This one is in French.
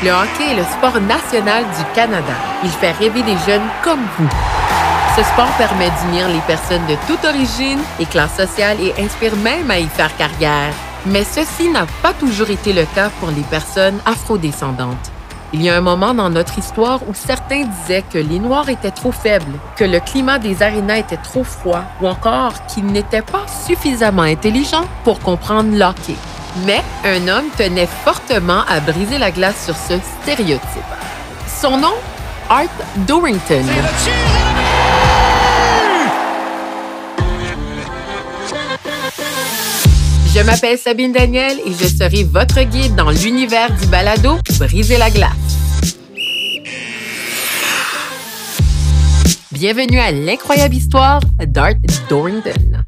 Le hockey est le sport national du Canada. Il fait rêver les jeunes comme vous. Ce sport permet d'unir les personnes de toute origine et classe sociale et inspire même à y faire carrière. Mais ceci n'a pas toujours été le cas pour les personnes afrodescendantes. Il y a un moment dans notre histoire où certains disaient que les Noirs étaient trop faibles, que le climat des arénas était trop froid ou encore qu'ils n'étaient pas suffisamment intelligents pour comprendre l'hockey. Mais un homme tenait fortement à briser la glace sur ce stéréotype. Son nom, Art Dorrington. Je m'appelle Sabine Daniel et je serai votre guide dans l'univers du balado Briser la glace. Bienvenue à l'incroyable histoire d'Art Dorrington.